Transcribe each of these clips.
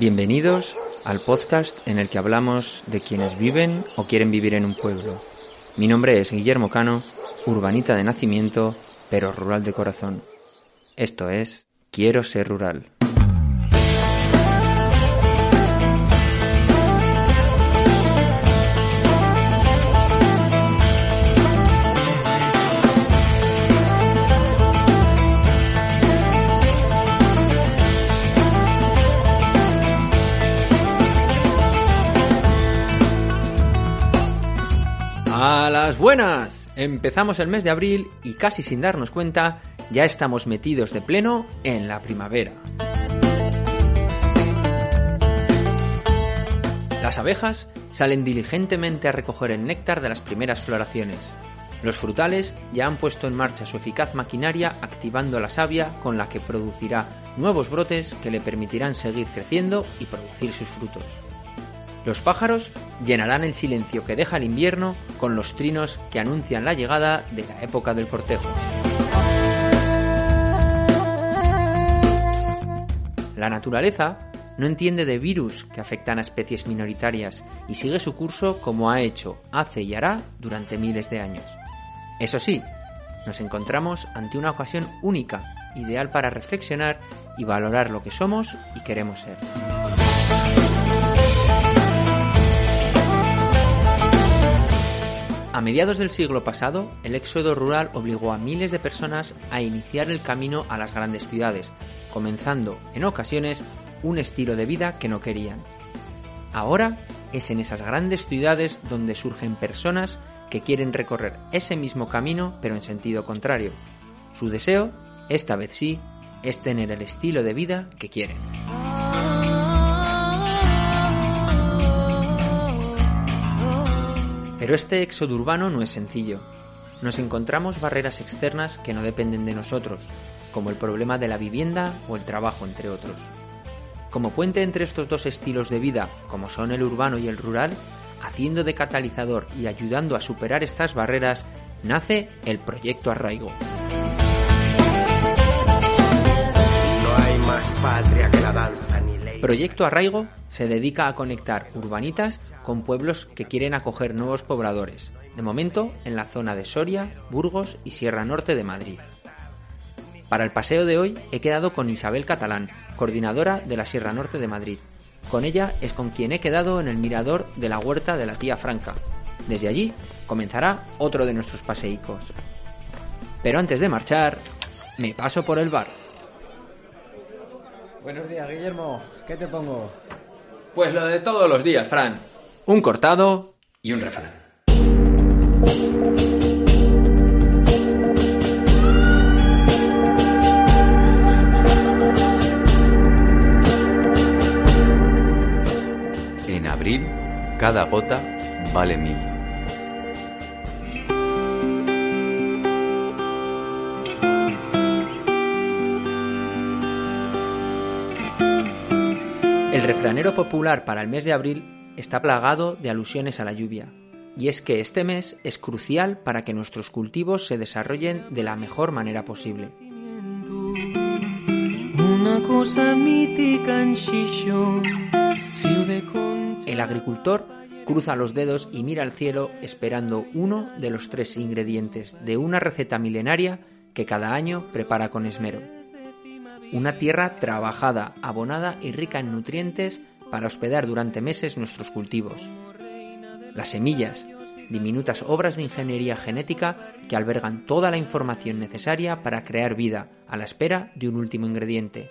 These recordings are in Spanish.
Bienvenidos al podcast en el que hablamos de quienes viven o quieren vivir en un pueblo. Mi nombre es Guillermo Cano, urbanita de nacimiento, pero rural de corazón. Esto es Quiero ser rural. Buenas. Empezamos el mes de abril y casi sin darnos cuenta ya estamos metidos de pleno en la primavera. Las abejas salen diligentemente a recoger el néctar de las primeras floraciones. Los frutales ya han puesto en marcha su eficaz maquinaria activando la savia con la que producirá nuevos brotes que le permitirán seguir creciendo y producir sus frutos. Los pájaros llenarán el silencio que deja el invierno con los trinos que anuncian la llegada de la época del cortejo. La naturaleza no entiende de virus que afectan a especies minoritarias y sigue su curso como ha hecho, hace y hará durante miles de años. Eso sí, nos encontramos ante una ocasión única, ideal para reflexionar y valorar lo que somos y queremos ser. A mediados del siglo pasado, el éxodo rural obligó a miles de personas a iniciar el camino a las grandes ciudades, comenzando, en ocasiones, un estilo de vida que no querían. Ahora es en esas grandes ciudades donde surgen personas que quieren recorrer ese mismo camino pero en sentido contrario. Su deseo, esta vez sí, es tener el estilo de vida que quieren. Pero este éxodo urbano no es sencillo. Nos encontramos barreras externas que no dependen de nosotros, como el problema de la vivienda o el trabajo, entre otros. Como puente entre estos dos estilos de vida, como son el urbano y el rural, haciendo de catalizador y ayudando a superar estas barreras, nace el Proyecto Arraigo. No hay más patria que la danza. Proyecto Arraigo se dedica a conectar urbanitas con pueblos que quieren acoger nuevos pobladores, de momento en la zona de Soria, Burgos y Sierra Norte de Madrid. Para el paseo de hoy he quedado con Isabel Catalán, coordinadora de la Sierra Norte de Madrid. Con ella es con quien he quedado en el mirador de la huerta de la tía Franca. Desde allí comenzará otro de nuestros paseicos. Pero antes de marchar, me paso por el bar. Buenos días, Guillermo. ¿Qué te pongo? Pues lo de todos los días, Fran. Un cortado y un refrán. En abril, cada gota vale mil. Refranero popular para el mes de abril está plagado de alusiones a la lluvia. Y es que este mes es crucial para que nuestros cultivos se desarrollen de la mejor manera posible. Una cosa mítica en Xixón, ciudad con... El agricultor cruza los dedos y mira al cielo esperando uno de los tres ingredientes de una receta milenaria que cada año prepara con esmero. Una tierra trabajada, abonada y rica en nutrientes para hospedar durante meses nuestros cultivos. Las semillas, diminutas obras de ingeniería genética que albergan toda la información necesaria para crear vida a la espera de un último ingrediente.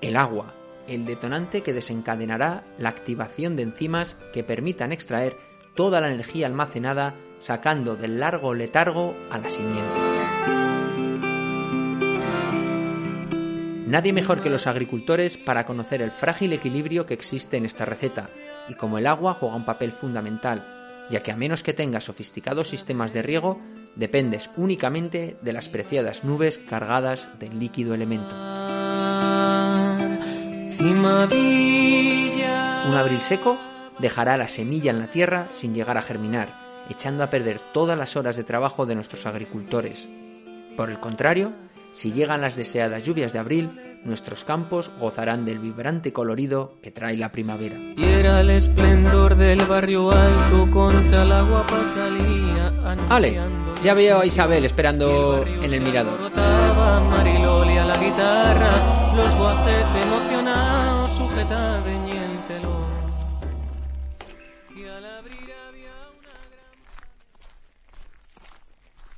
El agua, el detonante que desencadenará la activación de enzimas que permitan extraer toda la energía almacenada sacando del largo letargo a la simiente. Nadie mejor que los agricultores para conocer el frágil equilibrio que existe en esta receta y cómo el agua juega un papel fundamental, ya que a menos que tengas sofisticados sistemas de riego, dependes únicamente de las preciadas nubes cargadas del líquido elemento. Un abril seco dejará la semilla en la tierra sin llegar a germinar, echando a perder todas las horas de trabajo de nuestros agricultores. Por el contrario, Si llegan las deseadas lluvias de abril, nuestros campos gozarán del vibrante colorido que trae la primavera. Y era el esplendor del barrio alto, contra el agua salía. Ale, ya veo a Isabel esperando en el mirador. Brotaba Mariloli a la guitarra, los guajes emocionados sujetaban y el telón. Y al abrir había una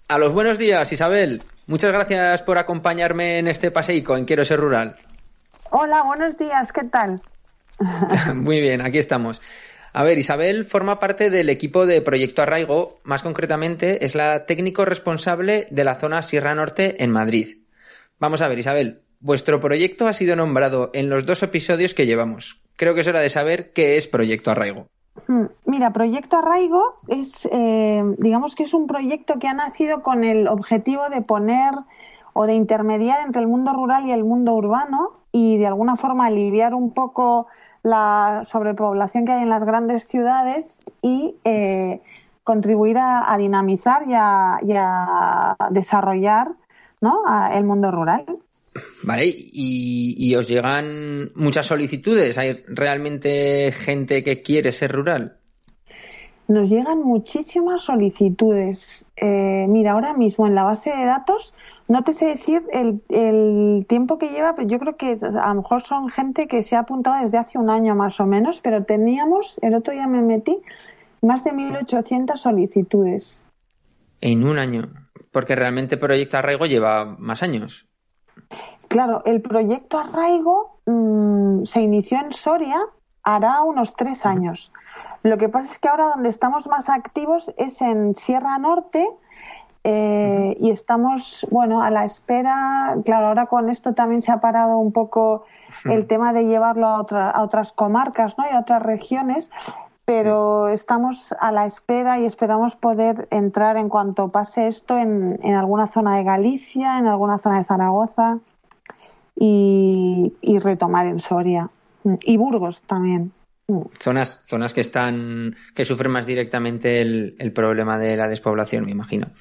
A los buenos días, Isabel. Muchas gracias por acompañarme en este paseico en Quiero ser rural. Hola, buenos días, ¿qué tal? Muy bien, aquí estamos. A ver, Isabel forma parte del equipo de Proyecto Arraigo, más concretamente es la técnico responsable de la zona Sierra Norte en Madrid. Vamos a ver, Isabel, vuestro proyecto ha sido nombrado en los dos episodios que llevamos. Creo que es hora de saber qué es Proyecto Arraigo. Hmm, Mira, Proyecto Arraigo es, eh, digamos que es un proyecto que ha nacido con el objetivo de poner o de intermediar entre el mundo rural y el mundo urbano y de alguna forma aliviar un poco la sobrepoblación que hay en las grandes ciudades y eh, contribuir a, dinamizar y a, desarrollar ¿no? el mundo rural. Vale, y, y os llegan muchas solicitudes. ¿Hay realmente gente que quiere ser rural? Nos llegan muchísimas solicitudes. Eh, mira, ahora mismo en la base de datos, no te sé decir el, el tiempo que lleva, pero yo creo que a lo mejor son gente que se ha apuntado desde hace un año más o menos, pero teníamos, el otro día me metí, más de 1.800 solicitudes. En un año. Porque realmente Proyecto Arraigo lleva más años. Claro, el proyecto Arraigo mm, se inició en Soria hará unos tres años. Lo que pasa es que ahora donde estamos más activos es en Sierra Norte eh, y estamos, bueno, a la espera. Claro, ahora con esto también se ha parado un poco el tema de llevarlo a, otra- a otras comarcas ¿no? y a otras regiones, pero estamos a la espera y esperamos poder entrar en cuanto pase esto en, en alguna zona de Galicia, en alguna zona de Zaragoza y, retomar en Soria. Y Burgos también. Zonas, zonas que están, que sufren más directamente el, el problema de la despoblación, me imagino.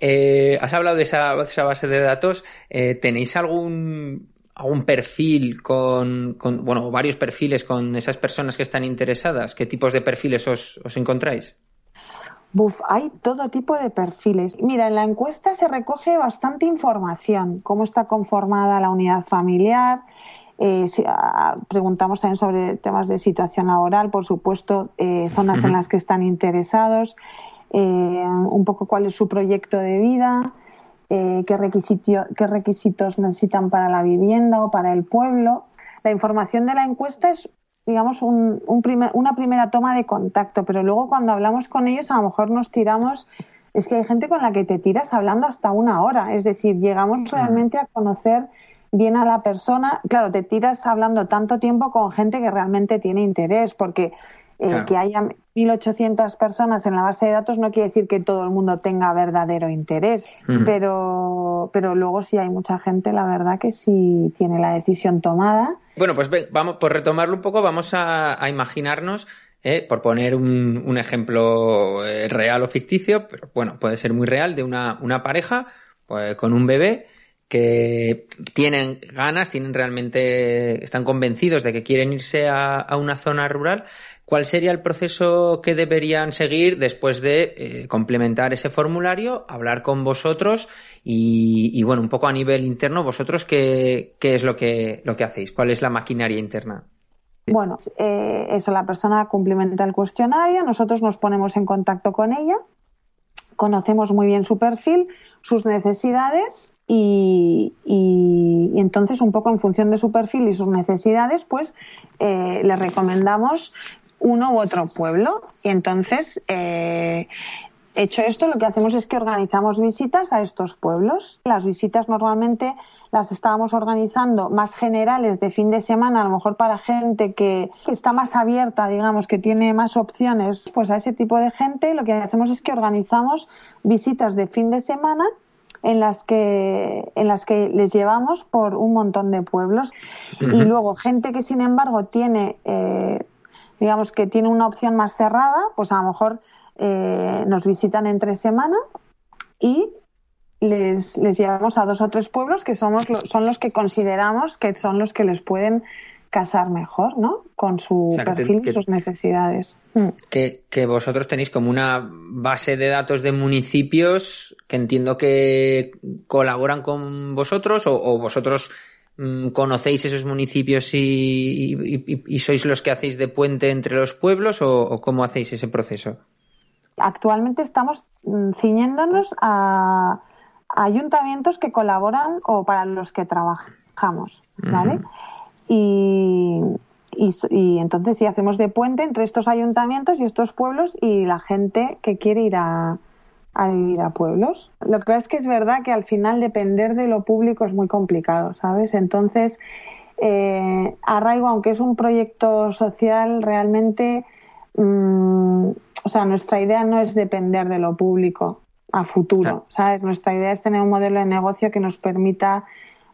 Eh, has hablado de esa, esa base de datos. Eh, ¿Tenéis algún, algún perfil con, con, bueno, varios perfiles con esas personas que están interesadas? ¿Qué tipos de perfiles os, os encontráis? Buf, hay todo tipo de perfiles. Mira, en la encuesta se recoge bastante información, cómo está conformada la unidad familiar. eh, si- ah, preguntamos también sobre temas de situación laboral, por supuesto, eh, zonas en las que están interesados, eh, un poco cuál es su proyecto de vida, eh, qué, requisito- qué requisitos necesitan para la vivienda o para el pueblo. La información de la encuesta es digamos, un, un primer- una primera toma de contacto, pero luego cuando hablamos con ellos a lo mejor nos tiramos, es que hay gente con la que te tiras hablando hasta una hora, es decir, llegamos realmente a conocer bien a la persona, claro, te tiras hablando tanto tiempo con gente que realmente tiene interés, porque eh, Claro. que haya 1.800 personas en la base de datos no quiere decir que todo el mundo tenga verdadero interés, Ujú. pero, pero luego sí hay mucha gente, la verdad, que sí tiene la decisión tomada. Bueno, pues vamos, por retomarlo un poco, vamos a, imaginarnos, eh, por poner un, un ejemplo eh, real o ficticio, pero bueno, puede ser muy real, de una, una pareja pues, con un bebé que tienen ganas, tienen realmente, están convencidos de que quieren irse a una zona rural. ¿Cuál sería el proceso que deberían seguir después de eh, complementar ese formulario, hablar con vosotros y, bueno, un poco a nivel interno, vosotros qué, es lo que, lo que hacéis? ¿Cuál es la maquinaria interna? Bueno, eh, eso, la persona cumplimenta el cuestionario, nosotros nos ponemos en contacto con ella, conocemos muy bien su perfil, sus necesidades y, y- y entonces un poco en función de su perfil y sus necesidades, pues eh, le recomendamos uno u otro pueblo. Y entonces, eh, hecho esto, lo que hacemos es que organizamos visitas a estos pueblos. Las visitas normalmente las estábamos organizando más generales de fin de semana, a lo mejor para gente que, que está más abierta, digamos, que tiene más opciones, pues a ese tipo de gente lo que hacemos es que organizamos visitas de fin de semana en las que en las que les llevamos por un montón de pueblos y luego gente que sin embargo tiene eh, digamos que tiene una opción más cerrada pues a lo mejor eh, nos visitan entre semana y les, les llevamos a dos o tres pueblos que somos son los que consideramos que son los que les pueden casar mejor, ¿no? Con su O sea, perfil que- y sus necesidades. Mm. que, que vosotros tenéis como una base de datos de municipios que entiendo que colaboran con vosotros o, o vosotros conocéis esos municipios y, y- y- y sois los que hacéis de puente entre los pueblos o, o cómo hacéis ese proceso. Actualmente estamos mm, ciñéndonos a, a ayuntamientos que colaboran o para los que trabajamos, ¿vale? y, y, y entonces sí hacemos de puente entre estos ayuntamientos y estos pueblos y la gente que quiere ir a, a vivir a pueblos. Lo que pasa es que es verdad que al final depender de lo público es muy complicado, ¿sabes? Entonces, eh, Arraigo, aunque es un proyecto social, realmente, mm, o sea, nuestra idea no es depender de lo público a futuro, Claro. ¿sabes? Nuestra idea es tener un modelo de negocio que nos permita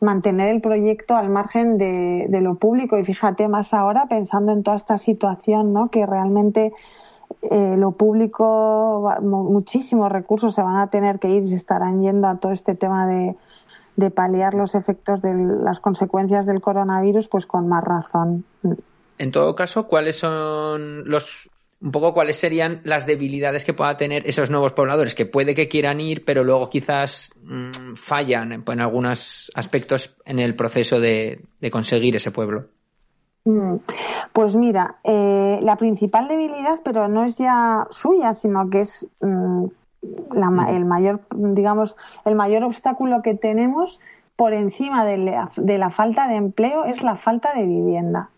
mantener el proyecto al margen de, de lo público y fíjate más ahora pensando en toda esta situación, ¿no? Que realmente eh, lo público, muchísimos recursos se van a tener que ir y se estarán yendo a todo este tema de, paliar los efectos de las consecuencias del coronavirus, pues con más razón. En todo caso, ¿cuáles son los un poco cuáles serían las debilidades que pueda tener esos nuevos pobladores que puede que quieran ir, pero luego quizás mm, fallan en, en algunos aspectos en el proceso de conseguir ese pueblo? Mm, Pues mira, eh, la principal debilidad, pero no es ya suya, sino que es mm, la el mayor, digamos, el mayor obstáculo que tenemos por encima de la, de la falta de empleo es la falta de vivienda.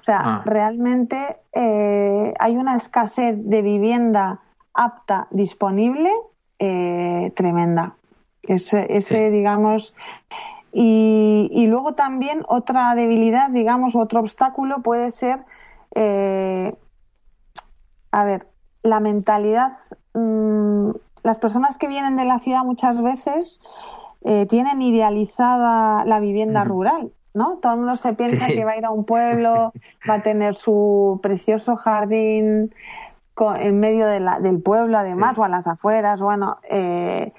O sea, Ah. realmente eh, hay una escasez de vivienda apta disponible eh, tremenda. Ese, ese Sí. digamos, y, y luego también otra debilidad, digamos, otro obstáculo puede ser, eh, a ver, la mentalidad. mm, las personas que vienen de la ciudad muchas veces eh, tienen idealizada la vivienda rural, ¿no? Todo el mundo se piensa Sí. que va a ir a un pueblo, va a tener su precioso jardín co- en medio de la- del pueblo, además, Sí. o a las afueras, bueno, eh,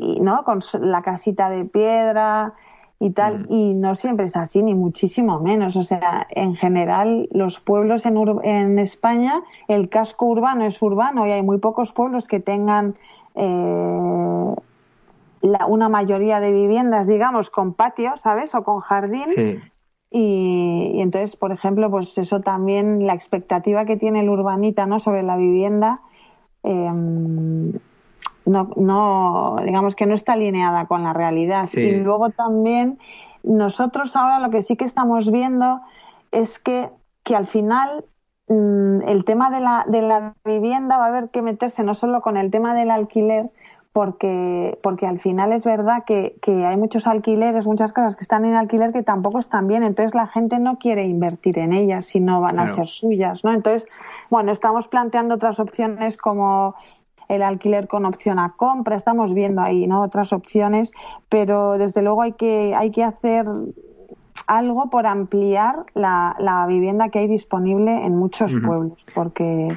y no con la casita de piedra y tal Mm. y no siempre es así ni muchísimo menos o sea en general los pueblos en, ur- en España el casco urbano es urbano y hay muy pocos pueblos que tengan eh, la- una mayoría de viviendas digamos con patio sabes o con jardín Sí. y, y entonces, por ejemplo, pues eso también, la expectativa que tiene el urbanita ¿no? sobre la vivienda, eh, no, no, digamos que no está alineada con la realidad. Sí. Y luego también, nosotros ahora lo que sí que estamos viendo es que, que al final mm, el tema de la, de la vivienda va a haber que meterse no solo con el tema del alquiler, porque, porque al final es verdad que, que hay muchos alquileres, muchas casas que están en alquiler que tampoco están bien, entonces la gente no quiere invertir en ellas si no van a ser suyas, ¿no? Entonces, bueno, estamos planteando otras opciones como el alquiler con opción a compra, estamos viendo ahí, ¿no? Otras opciones, pero desde luego hay que, hay que hacer algo por ampliar la, la vivienda que hay disponible en muchos pueblos, porque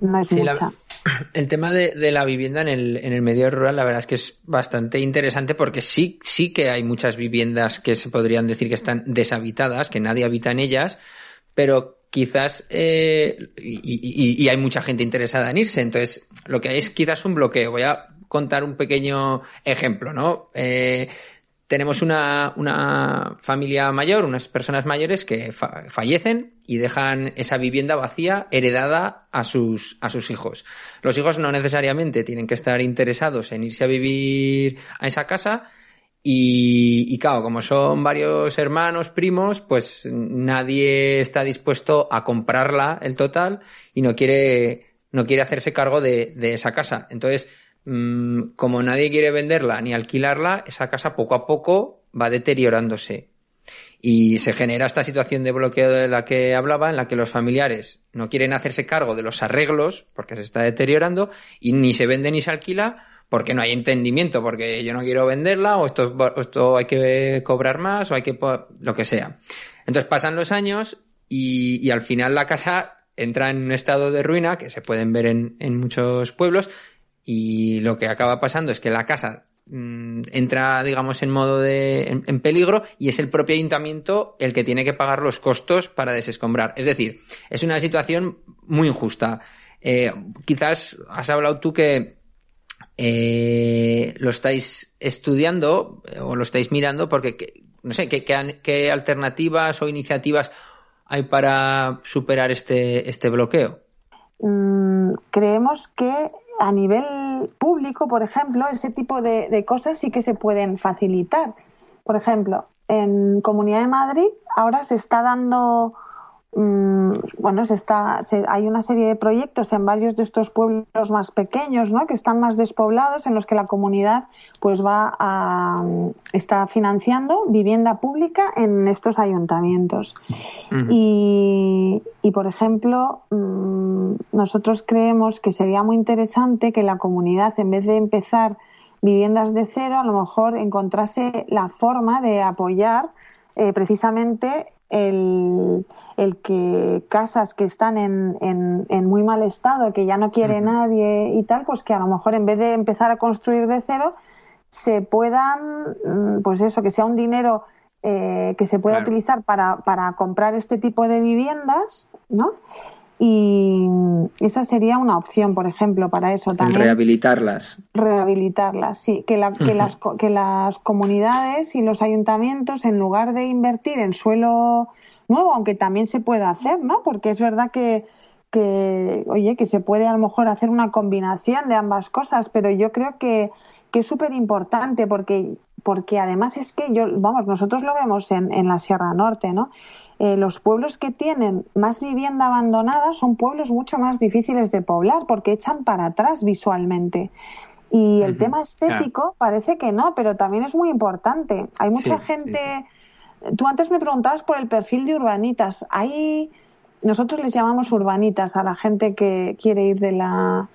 no es Sí, la- mucha. el tema de, de la vivienda en el, en el medio rural, la verdad es que es bastante interesante porque sí, sí que hay muchas viviendas que se podrían decir que están deshabitadas, que nadie habita en ellas, pero quizás eh, y, y- hay mucha gente interesada en irse. Entonces, lo que hay es quizás un bloqueo. Voy a contar un pequeño ejemplo, ¿no? Eh, tenemos una, una familia mayor, unas personas mayores que fa- fallecen y dejan esa vivienda vacía heredada a sus, a sus hijos. Los hijos no necesariamente tienen que estar interesados en irse a vivir a esa casa y, claro, como son varios hermanos, primos, pues nadie está dispuesto a comprarla el total y no quiere, no quiere hacerse cargo de, de esa casa. Entonces, mm, como nadie quiere venderla ni alquilarla, esa casa poco a poco va deteriorándose. Y se genera esta situación de bloqueo de la que hablaba, en la que los familiares no quieren hacerse cargo de los arreglos porque se está deteriorando y ni se vende ni se alquila porque no hay entendimiento, porque yo no quiero venderla o esto, esto hay que cobrar más o hay que lo que sea. Entonces pasan los años y, al final la casa entra en un estado de ruina que se pueden ver en, muchos pueblos y lo que acaba pasando es que la casa mm, entra, digamos, en modo de en, en peligro y es el propio ayuntamiento el que tiene que pagar los costos para desescombrar. Es decir, es una situación muy injusta. Eh, quizás has hablado tú que eh, lo estáis estudiando eh, o lo estáis mirando porque, que- no sé, ¿qué, alternativas o iniciativas hay para superar este, este bloqueo? Mm, creemos que a nivel público, por ejemplo, ese tipo de cosas sí que se pueden facilitar. Por ejemplo, en Comunidad de Madrid ahora se está dando, mm, bueno, se está, se- hay una serie de proyectos en varios de estos pueblos más pequeños, ¿no? Que están más despoblados, en los que la comunidad, pues va a, está financiando vivienda pública en estos ayuntamientos. Y, y, por ejemplo, mm, nosotros creemos que sería muy interesante que la comunidad, en vez de empezar viviendas de cero, a lo mejor encontrase la forma de apoyar eh, precisamente el, el que casas que están en, en, en muy mal estado, que ya no quiere nadie y tal, pues que a lo mejor en vez de empezar a construir de cero, se puedan, mm, pues eso, que sea un dinero eh, que se pueda Claro. utilizar para, para comprar este tipo de viviendas, ¿no? Y esa sería una opción, por ejemplo, para eso El también rehabilitarlas. rehabilitarlas, sí, que, la- que Ujú. las, que las comunidades y los ayuntamientos, en lugar de invertir en suelo nuevo, aunque también se puede hacer, ¿no? Porque es verdad que, que, oye, que se puede a lo mejor hacer una combinación de ambas cosas, pero yo creo que, que es súper importante porque, porque además es que yo, vamos, nosotros lo vemos en, en la Sierra Norte, ¿no? Eh, los pueblos que tienen más vivienda abandonada son pueblos mucho más difíciles de poblar porque echan para atrás visualmente. Y el tema estético parece que no, pero también es muy importante. Hay mucha Sí, gente. Tú antes me preguntabas por el perfil de urbanitas. Hay. Nosotros les llamamos urbanitas a la gente que quiere ir de la,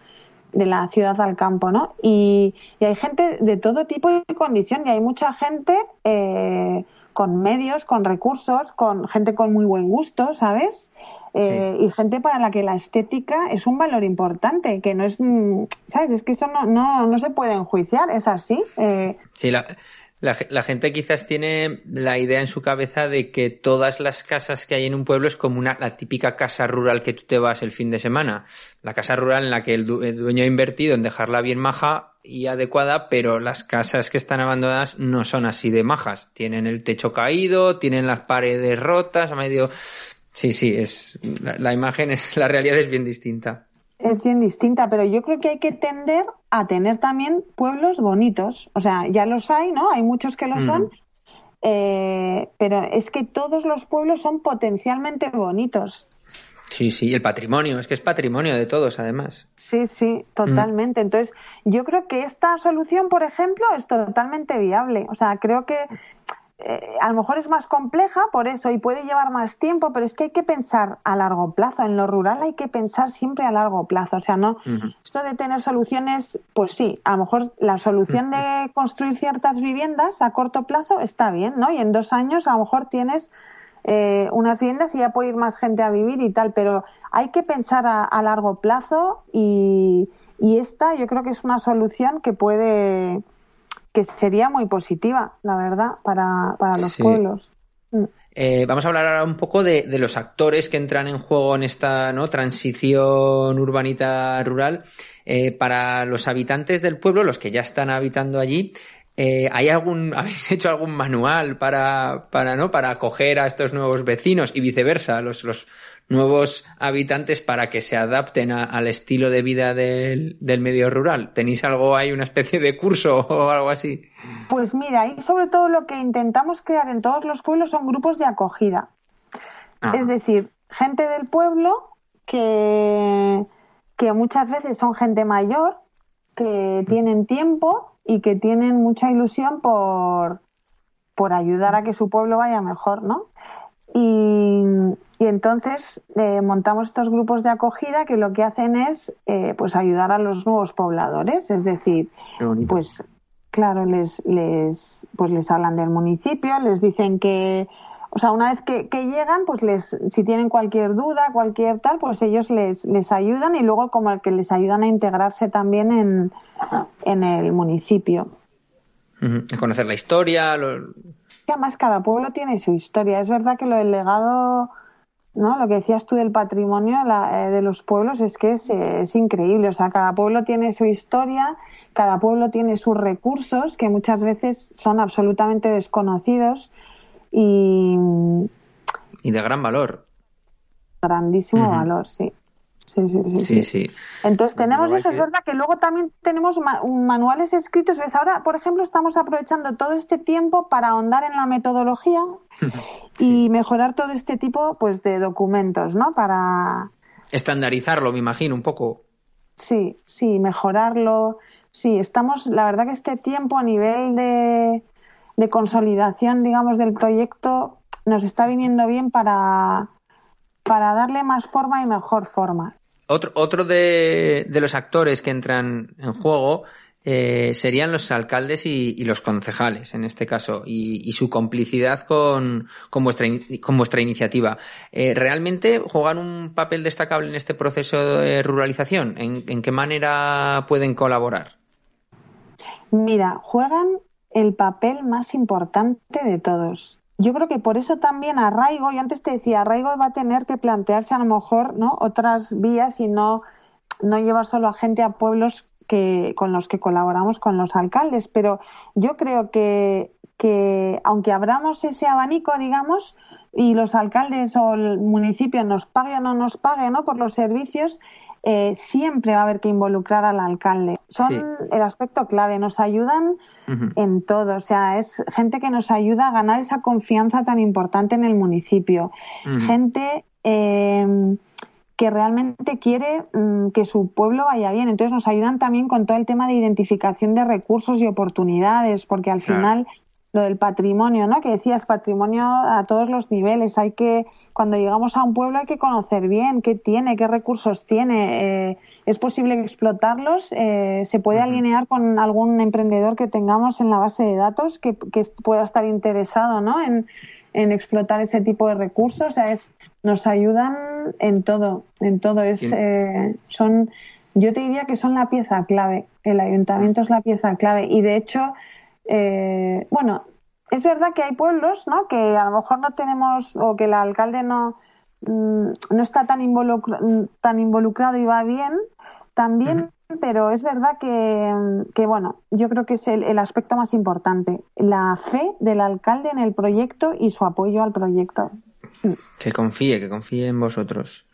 de la ciudad al campo, ¿no? Y, y hay gente de todo tipo y condición, y hay mucha gente eh, con medios, con recursos, con gente con muy buen gusto, ¿sabes? Eh, Y gente para la que la estética es un valor importante, que no es, mm, ¿sabes? Es que eso no, no, no se puede enjuiciar, es así. Eh, Sí, la, la, la gente quizás tiene la idea en su cabeza de que todas las casas que hay en un pueblo es como una, la típica casa rural que tú te vas el fin de semana. La casa rural en la que el, du- el dueño ha invertido en dejarla bien maja y adecuada, pero las casas que están abandonadas no son así de majas. Tienen el techo caído, tienen las paredes rotas, a medio... Sí, sí, es, la, la imagen es, la realidad es bien distinta. es bien distinta, pero yo creo que hay que tender a tener también pueblos bonitos. O sea, ya los hay, ¿no? Hay muchos que lo Ujú. son, eh, pero es que todos los pueblos son potencialmente bonitos. Sí, sí, el patrimonio, es que es patrimonio de todos, además. Sí, sí, totalmente. Entonces, yo creo que esta solución, por ejemplo, es totalmente viable. O sea, creo que eh, a lo mejor es más compleja por eso y puede llevar más tiempo, pero es que hay que pensar a largo plazo. En lo rural hay que pensar siempre a largo plazo. O sea, no esto de tener soluciones, pues sí, a lo mejor la solución de construir ciertas viviendas a corto plazo está bien, ¿no? Y en dos años a lo mejor tienes eh, unas viviendas y ya puede ir más gente a vivir y tal, pero hay que pensar a, a largo plazo y, y esta yo creo que es una solución que puede, que sería muy positiva, la verdad, para, para los Sí. pueblos. Mm. Eh, vamos a hablar ahora un poco de, de los actores que entran en juego en esta ¿no? transición urbanita rural. Eh, para los habitantes del pueblo, los que ya están habitando allí, eh, ¿hay algún, habéis hecho algún manual para, para, ¿no? para acoger a estos nuevos vecinos y viceversa, los, los nuevos habitantes para que se adapten a- al estilo de vida del, del medio rural? ¿Tenéis algo ahí, una especie de curso o algo así? Pues mira, y sobre todo lo que intentamos crear en todos los pueblos son grupos de acogida. Ah. Es decir, gente del pueblo que, que muchas veces son gente mayor, que tienen tiempo y que tienen mucha ilusión por, por ayudar a que su pueblo vaya mejor, ¿no? Y, y entonces eh, montamos estos grupos de acogida que lo que hacen es eh, pues ayudar a los nuevos pobladores, es decir, pues claro, les, les, pues les hablan del municipio, les dicen que, o sea, una vez que, que llegan, pues les, si tienen cualquier duda, cualquier tal, pues ellos les, les ayudan y luego como que les ayudan a integrarse también en, en el municipio. Conocer la historia, lo- que además cada pueblo tiene su historia. Es verdad que lo del legado, ¿no? Lo que decías tú del patrimonio la- eh, de los pueblos es que es, eh, es increíble. O sea, cada pueblo tiene su historia, cada pueblo tiene sus recursos que muchas veces son absolutamente desconocidos y y de gran valor. grandísimo valor, sí. Sí, sí, sí. Sí, sí. sí. Entonces tenemos hay eso, es que- verdad que luego también tenemos ma- manuales escritos. ¿ves? Ahora, por ejemplo, estamos aprovechando todo este tiempo para ahondar en la metodología y mejorar todo este tipo pues de documentos, ¿no? Para Estandarizarlo, me imagino, un poco. sí, sí, mejorarlo. Sí, estamos, la verdad que este tiempo a nivel de, de consolidación, digamos, del proyecto nos está viniendo bien para, para darle más forma y mejor forma. Otro, otro de, de los actores que entran en juego eh, serían los alcaldes y, y los concejales, en este caso, y, y su complicidad con, con, vuestra, con vuestra iniciativa. Eh, ¿Realmente juegan un papel destacable en este proceso de ruralización? ¿En, en qué manera pueden colaborar? Mira, juegan el papel más importante de todos. Yo creo que por eso también Arraigo, yo antes te decía, Arraigo va a tener que plantearse a lo mejor ¿no? otras vías y no, no llevar solo a gente a pueblos que, con los que colaboramos con los alcaldes. Pero yo creo que, que aunque abramos ese abanico, digamos, y los alcaldes o el municipio nos pague o no nos pague ¿no? por los servicios, eh, siempre va a haber que involucrar al alcalde. Son Sí. el aspecto clave, nos ayudan en todo, o sea, es gente que nos ayuda a ganar esa confianza tan importante en el municipio, gente eh, que realmente quiere mm, que su pueblo vaya bien, entonces nos ayudan también con todo el tema de identificación de recursos y oportunidades, porque al Claro. final lo del patrimonio, ¿no? Que decías, patrimonio a todos los niveles. Hay que, cuando llegamos a un pueblo hay que conocer bien qué tiene, qué recursos tiene. eh, es posible explotarlos. eh, se puede alinear con algún emprendedor que tengamos en la base de datos que, que pueda estar interesado, ¿no? En, en explotar ese tipo de recursos. O sea, es, nos ayudan en todo, en todo. Es, eh, son, yo te diría que son la pieza clave. El ayuntamiento es la pieza clave. Y de hecho, eh, bueno, es verdad que hay pueblos, ¿no? Que a lo mejor no tenemos o que el alcalde no mm, no está tan involucra- tan involucrado y va bien también, pero es verdad que, que bueno, yo creo que es el, el aspecto más importante, la fe del alcalde en el proyecto y su apoyo al proyecto Que confíe, que confíe en vosotros.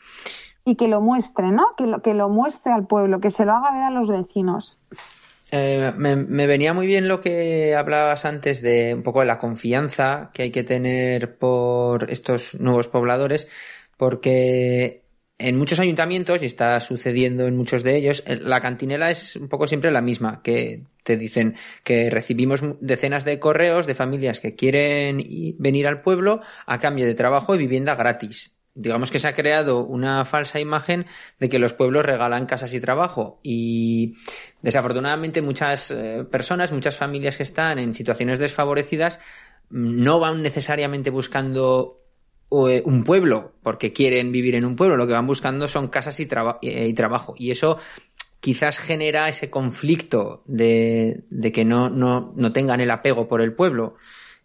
y que lo muestre, ¿no? Que lo que lo muestre al pueblo, que se lo haga ver a los vecinos. Eh, me, me venía muy bien lo que hablabas antes de un poco de la confianza que hay que tener por estos nuevos pobladores, porque en muchos ayuntamientos, y está sucediendo en muchos de ellos, eh, la cantinela es un poco siempre la misma, que te dicen que recibimos decenas de correos de familias que quieren venir al pueblo a cambio de trabajo y vivienda gratis. Digamos que se ha creado una falsa imagen de que los pueblos regalan casas y trabajo y desafortunadamente muchas eh, personas, muchas familias que están en situaciones desfavorecidas mm, no van necesariamente buscando eh, un pueblo porque quieren vivir en un pueblo, lo que van buscando son casas y, traba- eh, y trabajo y eso quizás genera ese conflicto de, que no, no, no tengan el apego por el pueblo.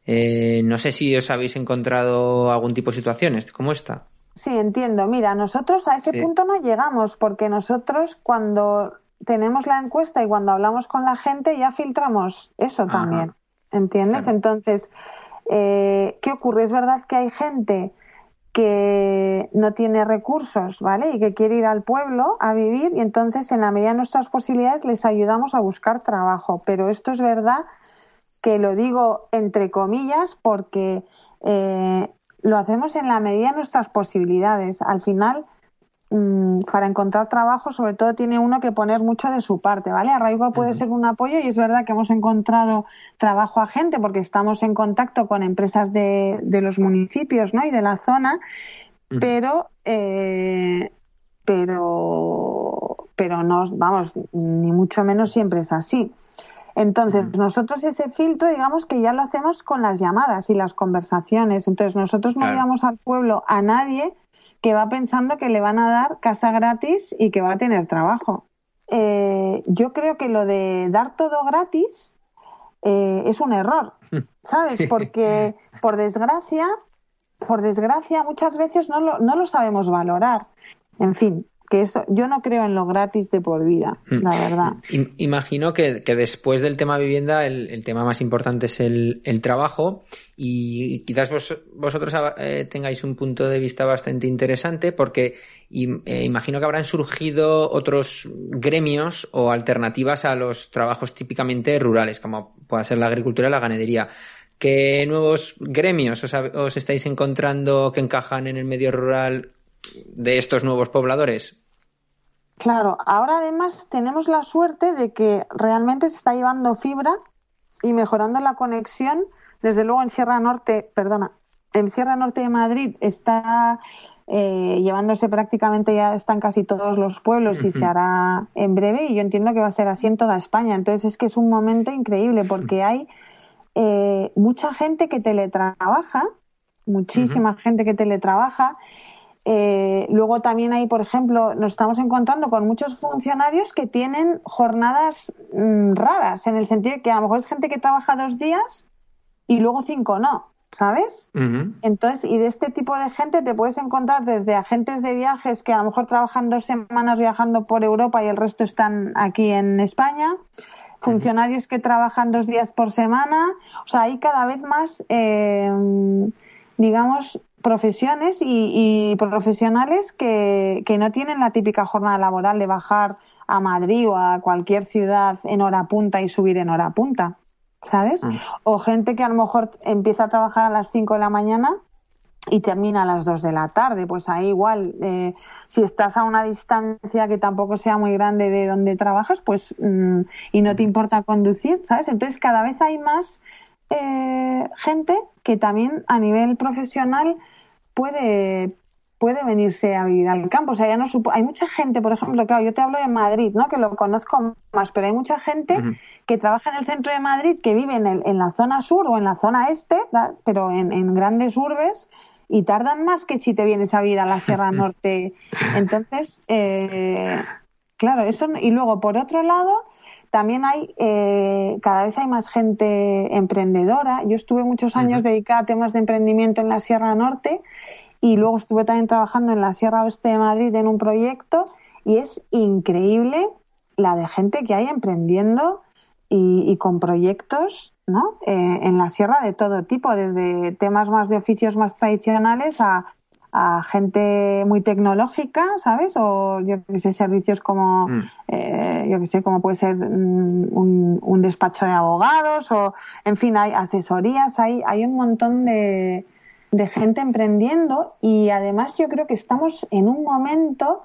No sé si os habéis encontrado algún tipo de situaciones como esta. Sí, entiendo. Mira, nosotros a ese Sí. punto no llegamos porque nosotros cuando tenemos la encuesta y cuando hablamos con la gente ya filtramos eso Ajá. también. ¿Entiendes? Claro. Entonces, eh, ¿qué ocurre? Es verdad que hay gente que no tiene recursos, ¿vale? Y que quiere ir al pueblo a vivir y entonces en la medida de nuestras posibilidades les ayudamos a buscar trabajo. Pero esto es verdad que lo digo entre comillas porque eh, lo hacemos en la medida de nuestras posibilidades. Al final, mm, para encontrar trabajo, sobre todo tiene uno que poner mucho de su parte, ¿vale? Arraigo puede ser un apoyo y es verdad que hemos encontrado trabajo a gente porque estamos en contacto con empresas de, de los municipios, ¿no? Y de la zona, pero eh, pero pero no vamos ni mucho menos siempre es así entonces nosotros ese filtro digamos que ya lo hacemos con las llamadas y las conversaciones entonces nosotros no Claro. llevamos al pueblo a nadie que va pensando que le van a dar casa gratis y que va a tener trabajo Eh, yo creo que lo de dar todo gratis eh, es un error, ¿sabes? Sí. Porque, por desgracia, por desgracia, muchas veces no lo, no lo sabemos valorar. En fin, que eso, yo no creo en lo gratis de por vida, Mm. la verdad. Im- Imagino que, que después del tema vivienda el, el tema más importante es el, el trabajo y quizás vos- vosotros eh, tengáis un punto de vista bastante interesante porque im- eh, imagino que habrán surgido otros gremios o alternativas a los trabajos típicamente rurales como pueda ser la agricultura y la ganadería. ¿Qué nuevos gremios os estáis encontrando que encajan en el medio rural de estos nuevos pobladores? Claro, ahora además tenemos la suerte de que realmente se está llevando fibra y mejorando la conexión. Desde luego en Sierra Norte, perdona, en Sierra Norte de Madrid está eh, llevándose prácticamente ya están casi todos los pueblos y se hará en breve y yo entiendo que va a ser así en toda España. Entonces es que es un momento increíble porque hay eh, mucha gente que teletrabaja, muchísima gente que teletrabaja. Eh, luego también hay, por ejemplo, nos estamos encontrando con muchos funcionarios que tienen jornadas mm, raras, en el sentido de que a lo mejor es gente que trabaja dos días y luego cinco no, ¿sabes? Entonces, y de este tipo de gente te puedes encontrar desde agentes de viajes que a lo mejor trabajan dos semanas viajando por Europa y el resto están aquí en España, funcionarios que trabajan dos días por semana, o sea, hay cada vez más, eh, digamos, profesiones y, y profesionales que, que no tienen la típica jornada laboral de bajar a Madrid o a cualquier ciudad en hora punta y subir en hora punta, ¿sabes? O gente que a lo mejor empieza a trabajar a las 5 de la mañana y termina a las 2 de la tarde. Pues ahí igual, eh, si estás a una distancia que tampoco sea muy grande de donde trabajas, pues mm, y no te importa conducir, ¿sabes? Entonces cada vez hay más eh, gente que también a nivel profesional puede puede venirse a vivir al campo. O sea, ya no supo- hay mucha gente, por ejemplo, claro, yo te hablo de Madrid, ¿no? Que lo conozco más, pero hay mucha gente que trabaja en el centro de Madrid, que vive en, el- en la zona sur o en la zona este, ¿verdad? pero en, en grandes urbes y tardan más que si te vienes a vivir a la Sierra Norte. Entonces, eh, claro, eso. Y luego, por otro lado, también hay, eh, cada vez hay más gente emprendedora. Yo estuve muchos años dedicada a temas de emprendimiento en la Sierra Norte y luego estuve también trabajando en la Sierra Oeste de Madrid en un proyecto y es increíble la de gente que hay emprendiendo y, y con proyectos ¿no? Eh, en la sierra de todo tipo, desde temas más de oficios más tradicionales a, a gente muy tecnológica, ¿sabes? O yo que sé, servicios como, Mm. eh, yo que sé, como puede ser mm, un, un despacho de abogados o, en fin, hay asesorías, hay, hay un montón de, de gente emprendiendo y además yo creo que estamos en un momento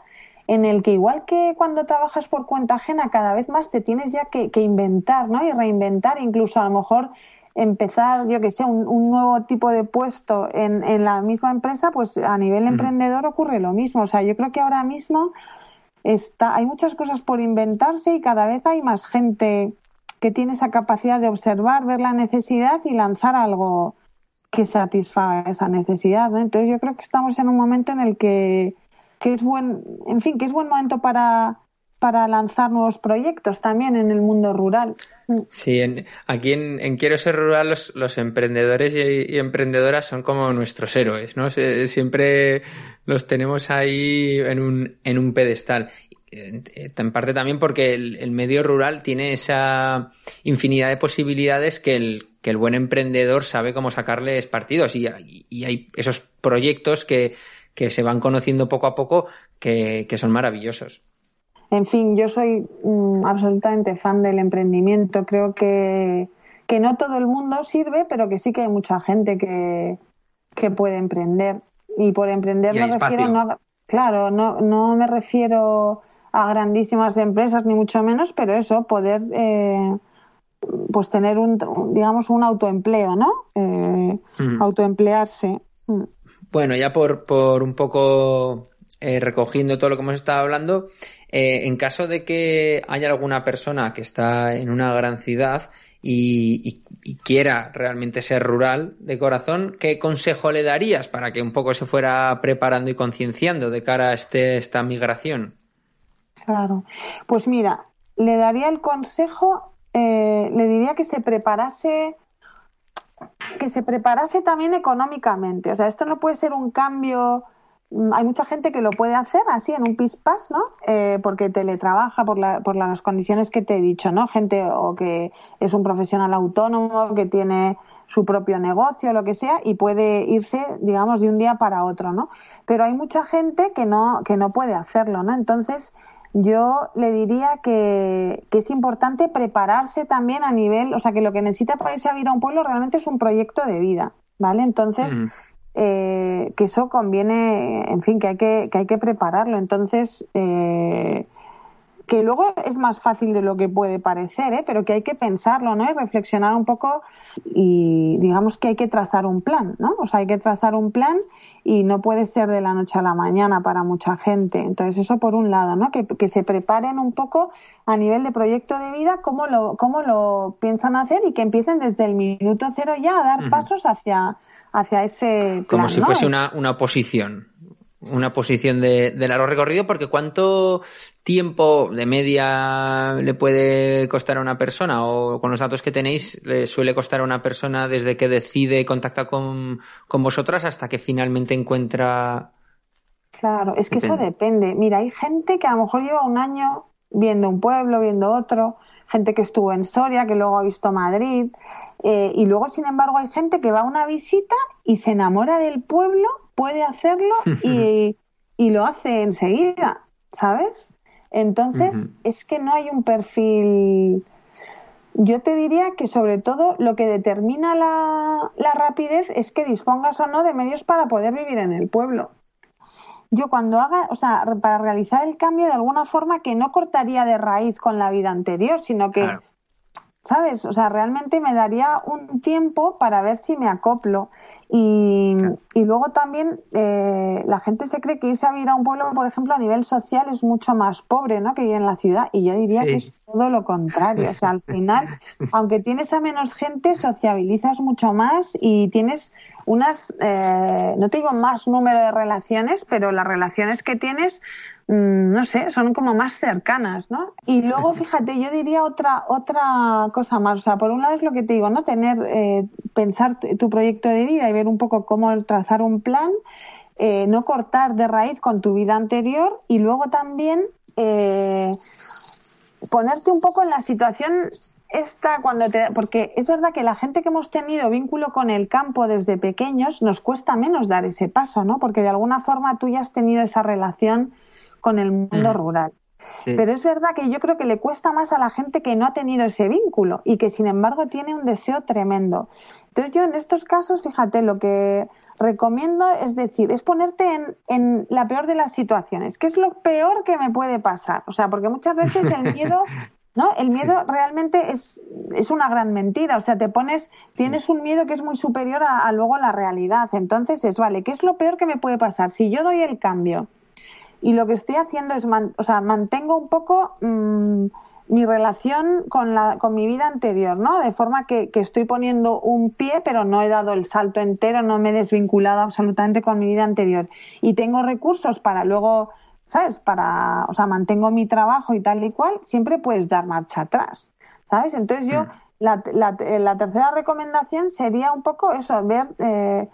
en el que igual que cuando trabajas por cuenta ajena, cada vez más te tienes ya que, que inventar, ¿no? Y reinventar, incluso a lo mejor empezar, yo que sé, un, un nuevo tipo de puesto en, en la misma empresa, pues a nivel emprendedor ocurre lo mismo. O sea, yo creo que ahora mismo está, hay muchas cosas por inventarse y cada vez hay más gente que tiene esa capacidad de observar, ver la necesidad y lanzar algo que satisfaga esa necesidad. ¿no? Entonces yo creo que estamos en un momento en el que, que es buen, en fin, que es buen momento para, para lanzar nuevos proyectos también en el mundo rural. Sí, en- aquí en, Quiero ser rural los, los emprendedores y, emprendedoras son como nuestros héroes, ¿no? Siempre los tenemos ahí en un, en un pedestal. En parte también porque el, el medio rural tiene esa infinidad de posibilidades que el, que el buen emprendedor sabe cómo sacarles partidos y, y hay esos proyectos que, que se van conociendo poco a poco que, que son maravillosos. En fin, yo soy mm, absolutamente fan del emprendimiento. Creo que, que no todo el mundo sirve, pero que sí que hay mucha gente que, que puede emprender. Y por emprender Y hay refiero, no, claro, no, no me refiero a grandísimas empresas ni mucho menos, pero eso, poder eh, pues tener un, digamos, un autoempleo, ¿no? Eh, Ujú. Autoemplearse. Mm. Bueno, ya por, por un poco eh, recogiendo todo lo que hemos estado hablando, eh, en caso de que haya alguna persona que está en una gran ciudad y, y- quiera realmente ser rural de corazón, ¿qué consejo le darías para que un poco se fuera preparando y concienciando de cara a este, esta migración? Claro. Pues mira, le daría el consejo eh, le diría que se preparase que se preparase también económicamente. O sea, esto no puede ser un cambio. Mm, Hay mucha gente que lo puede hacer así en un pispás, ¿no? Eh, porque teletrabaja por, la, por las condiciones que te he dicho, ¿no? Gente o que es un profesional autónomo que tiene su propio negocio, lo que sea, y puede irse, digamos, de un día para otro, ¿no? Pero hay mucha gente que no, que no puede hacerlo, ¿no? Entonces, yo le diría que, es importante prepararse también a nivel, o sea, que lo que necesita para irse a vivir a un pueblo realmente es un proyecto de vida, ¿vale? Entonces. Eh, que eso conviene, en fin, que hay que, que hay que prepararlo. Entonces, eh, que luego es más fácil de lo que puede parecer, ¿eh? pero que hay que pensarlo, ¿no? Y reflexionar un poco y digamos que hay que trazar un plan, ¿no? O sea, hay que trazar un plan y no puede ser de la noche a la mañana para mucha gente. Entonces, eso por un lado, ¿no? Que, que se preparen un poco a nivel de proyecto de vida cómo lo, cómo lo piensan hacer y que empiecen desde el minuto cero ya a dar pasos hacia, hacia ese Como plan, si ¿no? fuese una, una posición. Una posición de, de largo recorrido, porque ¿cuánto tiempo de media le puede costar a una persona? O con los datos que tenéis, le suele costar a una persona desde que decide contactar con, con vosotras hasta que finalmente encuentra. Claro, es que eso depende. Mira, hay gente que a lo mejor lleva un año viendo un pueblo, viendo otro, gente que estuvo en Soria, que luego ha visto Madrid, eh, y luego, sin embargo, hay gente que va a una visita y se enamora del pueblo, puede hacerlo y, y lo hace enseguida, ¿sabes? Entonces, es que no hay un perfil. Yo te diría que sobre todo lo que determina la, la rapidez es que dispongas o no de medios para poder vivir en el pueblo yo cuando haga, o sea, para realizar el cambio de alguna forma que no cortaría de raíz con la vida anterior, sino que, Claro. ¿sabes? O sea, realmente me daría un tiempo para ver si me acoplo. Y, y luego también eh, la gente se cree que irse a vivir a un pueblo, por ejemplo, a nivel social es mucho más pobre, ¿no? Que vivir en la ciudad. Y yo diría Sí. que es todo lo contrario. O sea, al final, aunque tienes a menos gente, sociabilizas mucho más y tienes unas, eh, no te digo más número de relaciones, pero las relaciones que tienes, mm, no sé, son como más cercanas, ¿no? Y luego, fíjate, yo diría otra otra cosa más. O sea, por un lado es lo que te digo, ¿no? Tener, eh, pensar tu proyecto de vida y ver un poco cómo trazar un plan, eh, no cortar de raíz con tu vida anterior y luego también eh, ponerte un poco en la situación esta cuando te porque es verdad que la gente que hemos tenido vínculo con el campo desde pequeños nos cuesta menos dar ese paso, ¿no? Porque de alguna forma tú ya has tenido esa relación con el mundo Ujú. rural. Sí. Pero es verdad que yo creo que le cuesta más a la gente que no ha tenido ese vínculo y que sin embargo tiene un deseo tremendo. Entonces yo en estos casos, fíjate, lo que recomiendo es decir, es ponerte en, en la peor de las situaciones. ¿Qué es lo peor que me puede pasar? O sea, porque muchas veces el miedo, ¿no? El miedo realmente es, es una gran mentira. O sea, te pones, tienes un miedo que es muy superior a, a luego la realidad. Entonces es, vale, ¿qué es lo peor que me puede pasar? Si yo doy el cambio y lo que estoy haciendo es, man- o sea, mantengo un poco mm, mi relación con, la, con mi vida anterior, ¿no? De forma que, que estoy poniendo un pie, pero no he dado el salto entero, no me he desvinculado absolutamente con mi vida anterior. Y tengo recursos para luego, ¿sabes? Para, o sea, mantengo mi trabajo y tal y cual, siempre puedes dar marcha atrás, ¿sabes? Entonces yo, la, la, la tercera recomendación sería un poco eso, ver... Eh,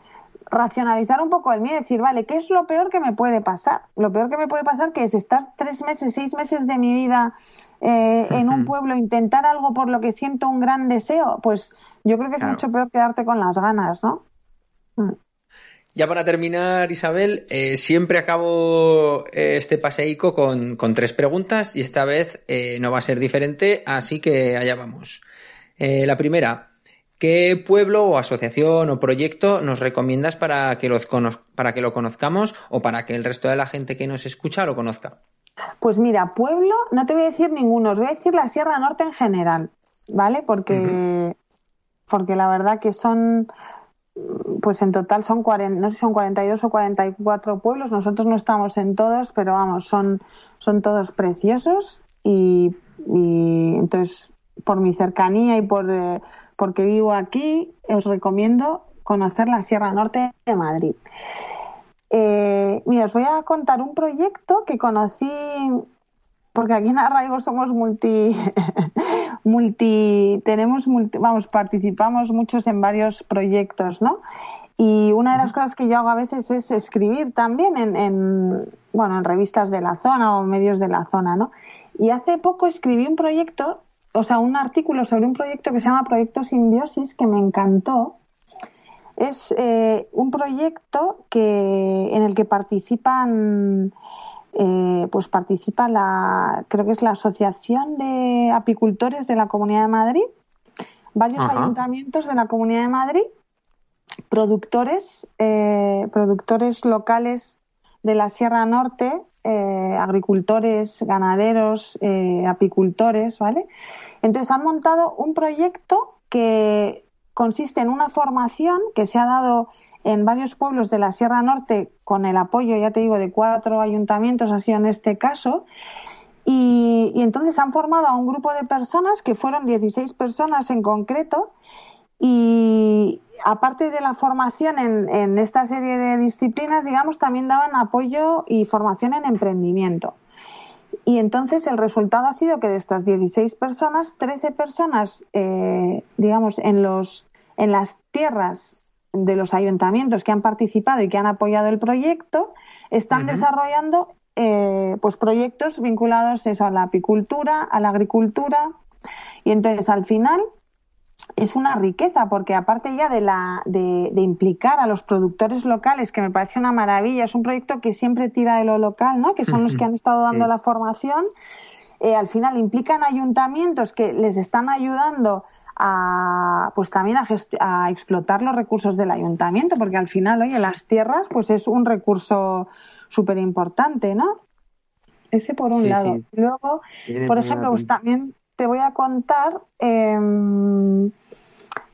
racionalizar un poco el miedo, decir, vale, ¿qué es lo peor que me puede pasar? Lo peor que me puede pasar que es estar tres meses, seis meses de mi vida eh, en un pueblo, intentar algo por lo que siento un gran deseo, pues yo creo que es Claro. mucho peor quedarte con las ganas, ¿no? Mm. Ya para terminar, Isabel, eh, siempre acabo eh, este paseico con, con tres preguntas y esta vez eh, no va a ser diferente, así que allá vamos. Eh, la primera, ¿qué pueblo o asociación o proyecto nos recomiendas para que, los para que lo conozcamos o para que el resto de la gente que nos escucha lo conozca? Pues mira, pueblo, no te voy a decir ninguno, os voy a decir la Sierra Norte en general, ¿vale? Porque, porque la verdad que son, pues en total son 40, no sé si son 42 o 44 pueblos, nosotros no estamos en todos, pero vamos, son, son todos preciosos y, entonces por mi cercanía y por eh, porque vivo aquí, os recomiendo conocer la Sierra Norte de Madrid. Eh, mira, os voy a contar un proyecto que conocí, porque aquí en Arraigo somos multi, multi, tenemos multi, vamos, participamos muchos en varios proyectos, ¿no? Y una de las cosas que yo hago a veces es escribir también en, en, bueno, en revistas de la zona o medios de la zona, ¿no? Y hace poco escribí un proyecto, o sea, un artículo sobre un proyecto que se llama Proyecto Simbiosis, que me encantó. Es eh, un proyecto que, en el que participan, eh, pues participa la, creo que es la Asociación de Apicultores de la Comunidad de Madrid, varios Ajá. ayuntamientos de la Comunidad de Madrid, productores, eh, productores locales de la Sierra Norte, eh, agricultores, ganaderos, apicultores, ¿vale? Entonces han montado un proyecto que consiste en una formación que se ha dado en varios pueblos de la Sierra Norte con el apoyo, ya te digo, de cuatro ayuntamientos, así en este caso. Y, y entonces han formado a un grupo de personas, que fueron 16 personas en concreto, y aparte de la formación en, en esta serie de disciplinas, digamos, también daban apoyo y formación en emprendimiento. Y entonces el resultado ha sido que de estas 16 personas, 13 personas, eh, digamos, en, los, en las tierras de los ayuntamientos que han participado y que han apoyado el proyecto, están desarrollando eh, pues proyectos vinculados eso, a la apicultura, a la agricultura. Y entonces al final es una riqueza porque aparte ya de la de, de implicar a los productores locales que me parece una maravilla es un proyecto que siempre tira de lo local no que son los que han estado dando Sí. la formación eh, al final implican ayuntamientos que les están ayudando a pues también a, a explotar los recursos del ayuntamiento porque al final oye las tierras pues es un recurso súper importante no ese por un Sí, lado. sí. luego por ejemplo, pues también te voy a contar em,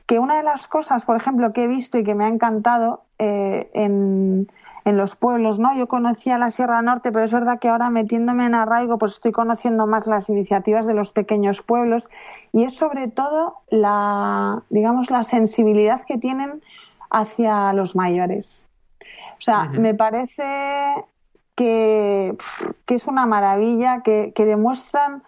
que una de las cosas, por ejemplo, que he visto y que me ha encantado eh, en, en los pueblos, ¿no? Yo conocía la Sierra Norte, pero es verdad que ahora metiéndome en arraigo, pues estoy conociendo más las iniciativas de los pequeños pueblos y es sobre todo la, digamos, la sensibilidad que tienen hacia los mayores. O sea, me parece que, que es una maravilla, que, que demuestran,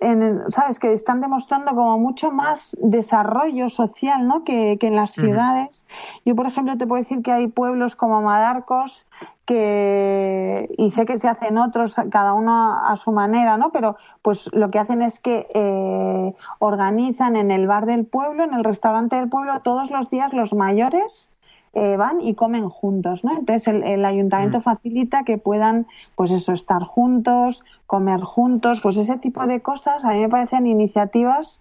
en, ¿sabes? Que están demostrando como mucho más desarrollo social, ¿no? Que, que en las ciudades. Yo, por ejemplo, te puedo decir que hay pueblos como Madarcos que y sé que se hacen otros cada uno a su manera no pero pues lo que hacen es que eh, organizan en el bar del pueblo en el restaurante del pueblo todos los días los mayores eh, van y comen juntos, ¿no? Entonces el, el ayuntamiento Mm. facilita que puedan, pues eso, estar juntos, comer juntos, pues ese tipo de cosas a mí me parecen iniciativas,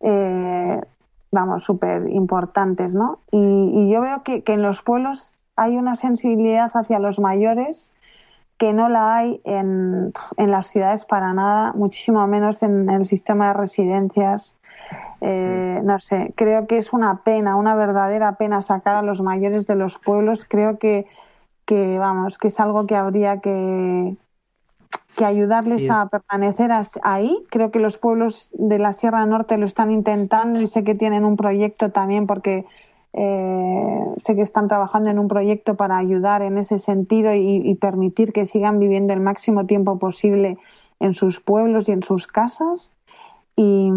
eh, vamos, súper importantes, ¿no? Y, y yo veo que, que en los pueblos hay una sensibilidad hacia los mayores que no la hay en, en las ciudades para nada, muchísimo menos en el sistema de residencias. Eh, no sé, creo que es una pena, una verdadera pena sacar a los mayores de los pueblos. Creo que, que vamos, que es algo que habría que, que ayudarles Sí, a permanecer ahí. Creo que los pueblos de la Sierra Norte lo están intentando y sé que tienen un proyecto también porque eh, sé que están trabajando en un proyecto para ayudar en ese sentido y, y permitir que sigan viviendo el máximo tiempo posible en sus pueblos y en sus casas. Y,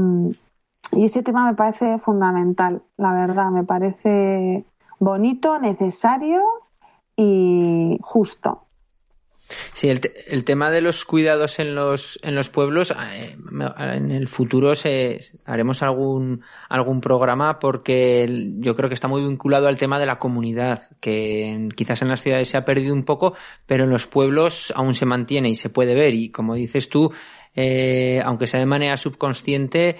y ese tema me parece fundamental, la verdad, me parece bonito, necesario y justo. Sí, el, te- el tema de los cuidados en los, en los pueblos, eh, en el futuro se, haremos algún, algún programa porque yo creo que está muy vinculado al tema de la comunidad, que quizás en las ciudades se ha perdido un poco, pero en los pueblos aún se mantiene y se puede ver. Y como dices tú, eh, aunque sea de manera subconsciente,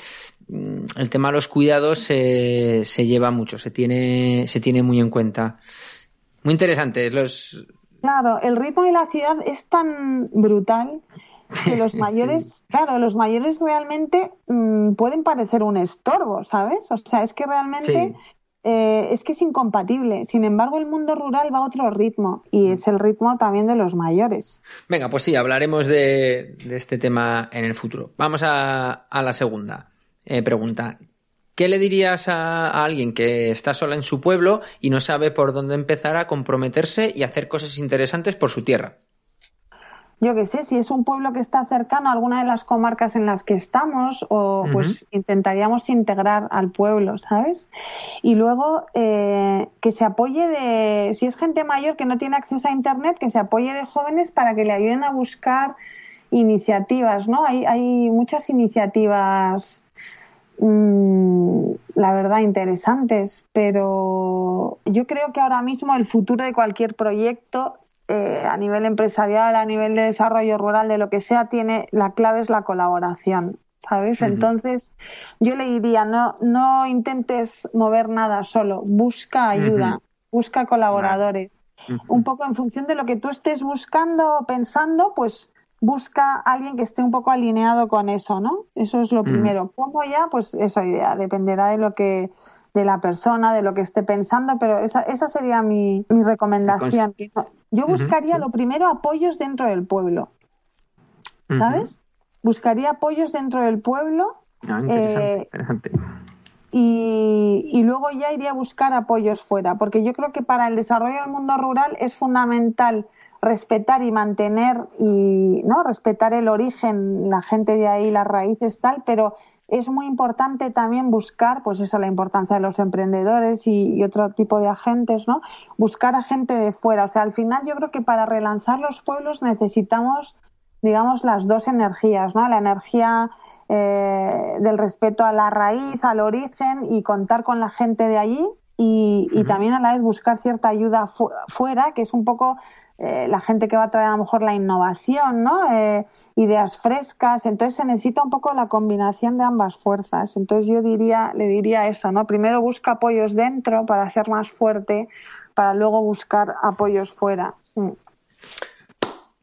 el tema de los cuidados se, se lleva mucho, se tiene, se tiene muy en cuenta. Muy interesante. Los, Claro, el ritmo de la ciudad es tan brutal que los mayores, claro, los mayores realmente mm, pueden parecer un estorbo, ¿sabes? O sea, es que realmente Sí. eh, es que es incompatible. Sin embargo, el mundo rural va a otro ritmo y es el ritmo también de los mayores. Venga, pues sí, hablaremos de, de este tema en el futuro. Vamos a, a la segunda eh, pregunta. ¿Qué le dirías a, a alguien que está sola en su pueblo y no sabe por dónde empezar a comprometerse y hacer cosas interesantes por su tierra? yo qué sé, si es un pueblo que está cercano a alguna de las comarcas en las que estamos, o pues intentaríamos integrar al pueblo, ¿sabes? Y luego eh, que se apoye de, si es gente mayor que no tiene acceso a Internet, que se apoye de jóvenes para que le ayuden a buscar iniciativas, ¿no? Hay, hay muchas iniciativas, mm, la verdad, interesantes, pero yo creo que ahora mismo el futuro de cualquier proyecto eh, a nivel empresarial, a nivel de desarrollo rural, de lo que sea, tiene la clave es la colaboración, ¿sabes? Entonces, yo le diría, no, no intentes mover nada solo, busca ayuda, busca colaboradores. Un poco en función de lo que tú estés buscando o pensando, pues busca a alguien que esté un poco alineado con eso, ¿no? Eso es lo primero. ¿Cómo ya? Pues eso idea, dependerá de lo que de la persona, de lo que esté pensando, pero esa, esa sería mi, mi recomendación. Yo buscaría lo primero apoyos dentro del pueblo, ¿sabes? Buscaría apoyos dentro del pueblo. Ah, eh, y, y, luego ya iría a buscar apoyos fuera, porque yo creo que para el desarrollo del mundo rural es fundamental respetar y mantener y no respetar el origen, la gente de ahí, las raíces tal, pero es muy importante también buscar, pues eso, la importancia de los emprendedores y, otro tipo de agentes, ¿no? Buscar a gente de fuera. O sea, al final yo creo que para relanzar los pueblos necesitamos, digamos, las dos energías, ¿no? La energía eh, del respeto a la raíz, al origen y contar con la gente de allí y, también a la vez buscar cierta ayuda fuera, que es un poco eh, la gente que va a traer a lo mejor la innovación, ¿no? Eh, ideas frescas, entonces se necesita un poco la combinación de ambas fuerzas. Entonces yo diría, le diría eso, ¿no? Primero busca apoyos dentro para ser más fuerte, para luego buscar apoyos fuera.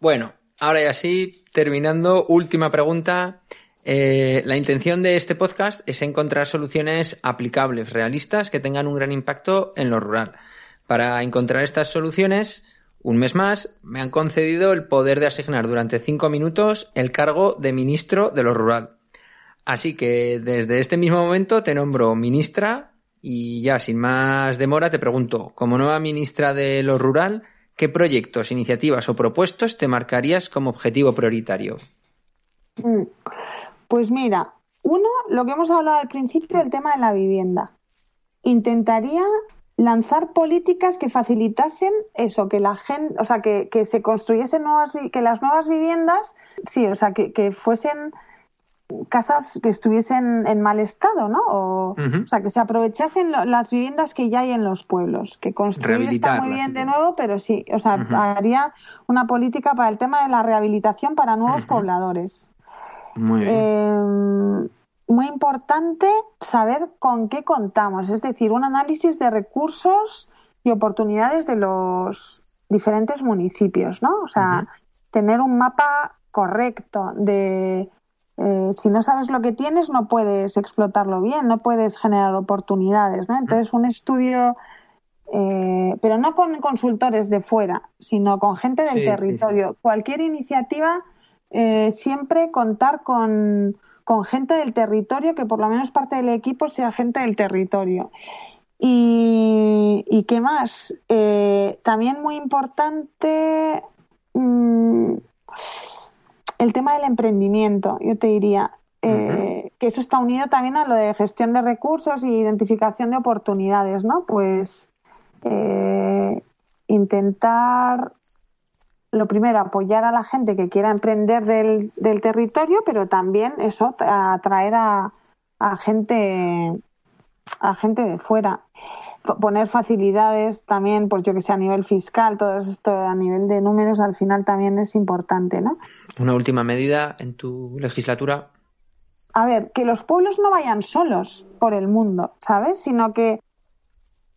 Bueno, ahora ya sí, terminando, última pregunta. Eh, la intención de este podcast es encontrar soluciones aplicables, realistas, que tengan un gran impacto en lo rural. Para encontrar estas soluciones, un mes más, me han concedido el poder de asignar durante cinco minutos el cargo de ministro de lo rural. Así que desde este mismo momento te nombro ministra y ya sin más demora te pregunto, como nueva ministra de lo rural, ¿qué proyectos, iniciativas o propuestos te marcarías como objetivo prioritario? Mm, pues mira, uno, lo que hemos hablado al principio, el tema de la vivienda. Intentaría lanzar políticas que facilitasen eso, que la gente, o sea, que, que se construyesen nuevas, que las nuevas viviendas, sí, o sea, que, que fuesen casas que estuviesen en mal estado, ¿no? O, o sea, que se aprovechasen las viviendas que ya hay en los pueblos, que construir está muy bien de nuevo, pero sí, o sea, haría una política para el tema de la rehabilitación para nuevos pobladores. Muy bien. Eh, muy importante saber con qué contamos, es decir, un análisis de recursos y oportunidades de los diferentes municipios, ¿no? O sea, tener un mapa correcto de eh, si no sabes lo que tienes no puedes explotarlo bien, no puedes generar oportunidades, ¿no? Entonces un estudio, eh, pero no con consultores de fuera, sino con gente del territorio. Cualquier iniciativa eh, siempre contar con con gente del territorio, que por lo menos parte del equipo sea gente del territorio. Y, qué más, eh, también muy importante mm, el tema del emprendimiento, yo te diría. Eh, que eso está unido también a lo de gestión de recursos y identificación de oportunidades, ¿no? Pues eh, intentar lo primero, apoyar a la gente que quiera emprender del, del territorio, pero también eso, atraer a, a gente a gente de fuera poner facilidades también, pues yo que sé, a nivel fiscal, todo esto a nivel de números, al final también es importante, ¿no? Una última medida en tu legislatura. A ver, que los pueblos no vayan solos por el mundo, ¿sabes? Sino que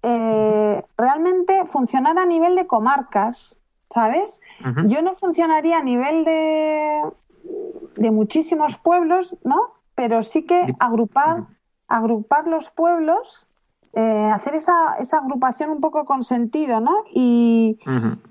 eh, realmente funcionar a nivel de comarcas, ¿sabes? Yo no funcionaría a nivel de, de muchísimos pueblos, ¿no? Pero sí que agrupar, agrupar los pueblos, eh, hacer esa, esa agrupación un poco con sentido, ¿no? Y,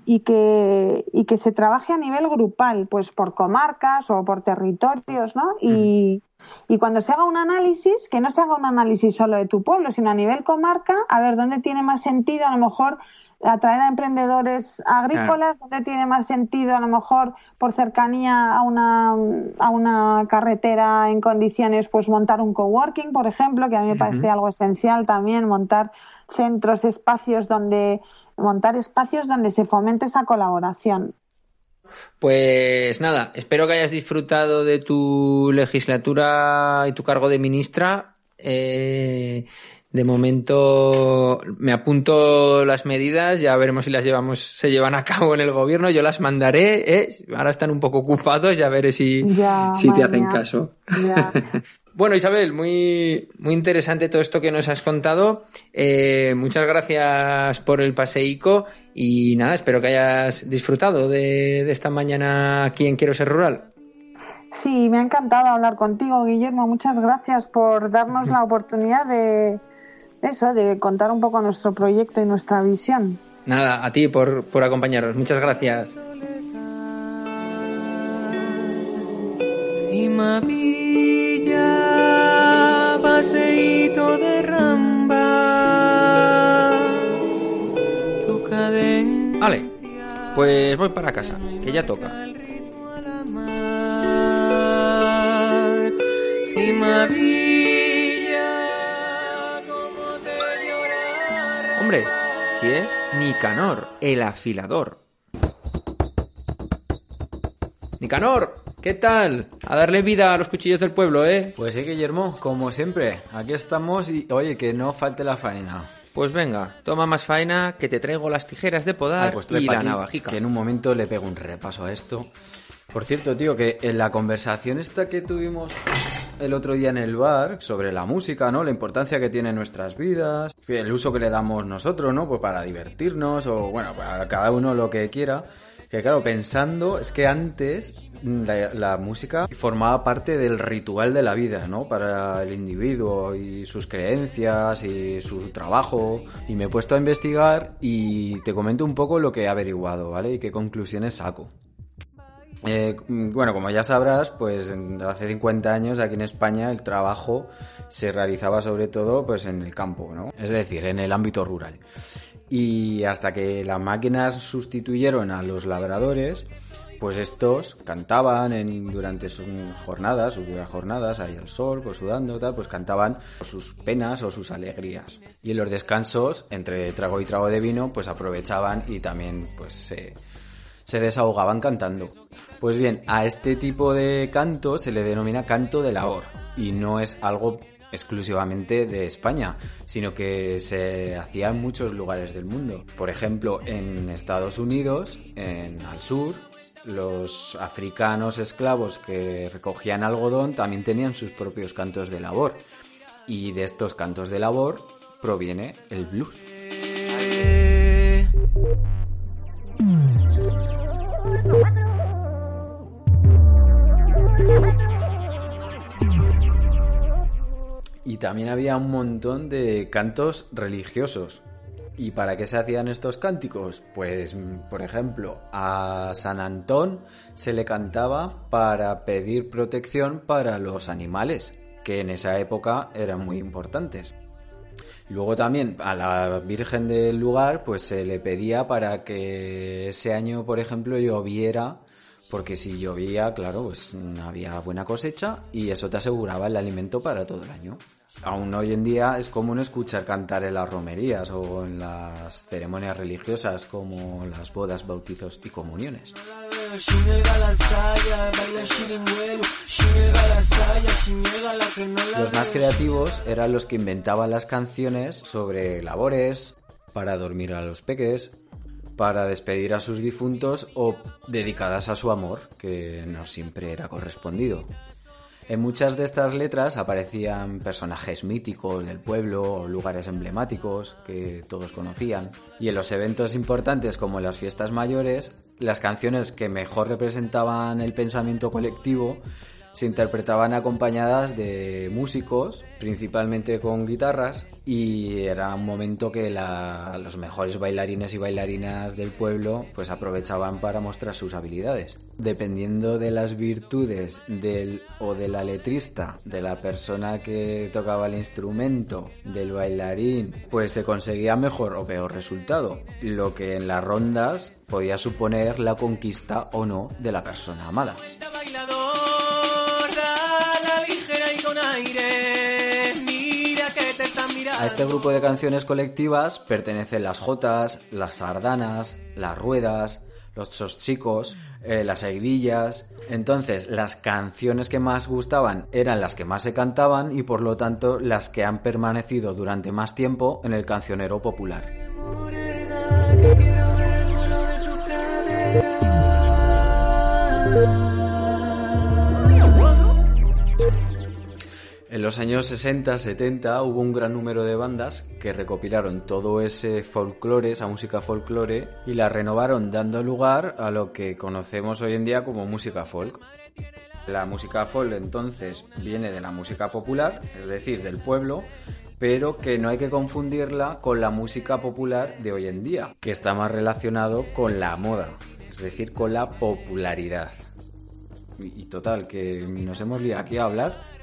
y, que, y que se trabaje a nivel grupal, pues por comarcas o por territorios, ¿no? Y, y cuando se haga un análisis, que no se haga un análisis solo de tu pueblo, sino a nivel comarca, a ver dónde tiene más sentido a lo mejor atraer a emprendedores agrícolas, donde tiene más sentido, a lo mejor por cercanía a una, a una carretera en condiciones, pues montar un coworking, por ejemplo, que a mí me parece algo esencial también, montar centros, espacios donde montar espacios donde se fomente esa colaboración. Pues nada, espero que hayas disfrutado de tu legislatura y tu cargo de ministra. Eh, de momento me apunto las medidas, ya veremos si las llevamos, se llevan a cabo en el gobierno, yo las mandaré, ¿eh? ahora están un poco ocupados, ya veré si, si te hacen caso. bueno, Isabel, muy, muy interesante todo esto que nos has contado. Eh, muchas gracias por el paseico y nada, espero que hayas disfrutado de, de esta mañana aquí en Quiero Ser Rural. Sí, me ha encantado hablar contigo, Guillermo. Muchas gracias por darnos la oportunidad de, eso, de contar un poco nuestro proyecto y nuestra visión. Nada, a ti por, por acompañarnos. Muchas gracias. paseíto de ramba, tu Vale, pues voy para casa, que ya toca. Hombre, si es Nicanor, el afilador. Nicanor, ¿qué tal? A darle vida a los cuchillos del pueblo, ¿eh? Pues sí, Guillermo, como siempre. Aquí estamos y, oye, que no falte la faena. Pues venga, toma más faena, que te traigo las tijeras de podar pues y la navajica. Que en un momento le pego un repaso a esto. Por cierto, tío, que en la conversación esta que tuvimos el otro día en el bar sobre la música, ¿no? La importancia que tiene en nuestras vidas, el uso que le damos nosotros, ¿no? Pues para divertirnos o, bueno, para cada uno lo que quiera. Que claro, pensando, es que antes la, la, música formaba parte del ritual de la vida, ¿no? Para el individuo y sus creencias y su trabajo. Y me he puesto a investigar y te comento un poco lo que he averiguado, ¿vale? Y qué conclusiones saco. Eh, bueno, como ya sabrás, pues hace 50 años aquí en España el trabajo se realizaba sobre todo pues en el campo, ¿no? Es decir, en el ámbito rural. Y hasta que las máquinas sustituyeron a los labradores, pues estos cantaban durante sus jornadas, sus duras jornadas, ahí al sol, pues sudando, pues cantaban sus penas o sus alegrías. Y en los descansos, entre trago y trago de vino, pues aprovechaban y también pues se se desahogaban cantando. Pues bien, a este tipo de canto se le denomina canto de labor y no es algo exclusivamente de España, sino que se hacía en muchos lugares del mundo. Por ejemplo, en Estados Unidos, en al sur, los africanos esclavos que recogían algodón también tenían sus propios cantos de labor. Y de estos cantos de labor proviene el blues. También había un montón de cantos religiosos. ¿Y para qué se hacían estos cánticos? Pues, por ejemplo, a San Antón se le cantaba para pedir protección para los animales, que en esa época eran muy importantes. Luego también a la Virgen del lugar, pues se le pedía para que ese año, por ejemplo, lloviera, porque si llovía, claro, pues había buena cosecha y eso te aseguraba el alimento para todo el año. Aún hoy en día es común escuchar cantar en las romerías o en las ceremonias religiosas como las bodas, bautizos y comuniones. Los más creativos eran los que inventaban las canciones sobre labores, para dormir a los peques, para despedir a sus difuntos o dedicadas a su amor, que no siempre era correspondido. En muchas de estas letras aparecían personajes míticos del pueblo o lugares emblemáticos que todos conocían. Y en los eventos importantes como las fiestas mayores, las canciones que mejor representaban el pensamiento colectivo se interpretaban acompañadas de músicos, principalmente con guitarras, y era un momento que los mejores bailarines y bailarinas del pueblo pues aprovechaban para mostrar sus habilidades. Dependiendo de las virtudes del o de la letrista, de la persona que tocaba el instrumento, del bailarín, pues se conseguía mejor o peor resultado, lo que en las rondas podía suponer la conquista o no de la persona amada. A este grupo de canciones colectivas pertenecen las jotas, las sardanas, las ruedas, los chicos, las seguidillas. Entonces, las canciones que más gustaban eran las que más se cantaban y por lo tanto las que han permanecido durante más tiempo en el cancionero popular. En los años 60-70 hubo un gran número de bandas que recopilaron todo ese folclore, esa música folclore, y la renovaron dando lugar a lo que conocemos hoy en día como música folk. La música folk entonces viene de la música popular, es decir, del pueblo, pero que no hay que confundirla con la música popular de hoy en día, que está más relacionado con la moda, es decir, con la popularidad. Y, y total, que nos hemos liado aquí a hablar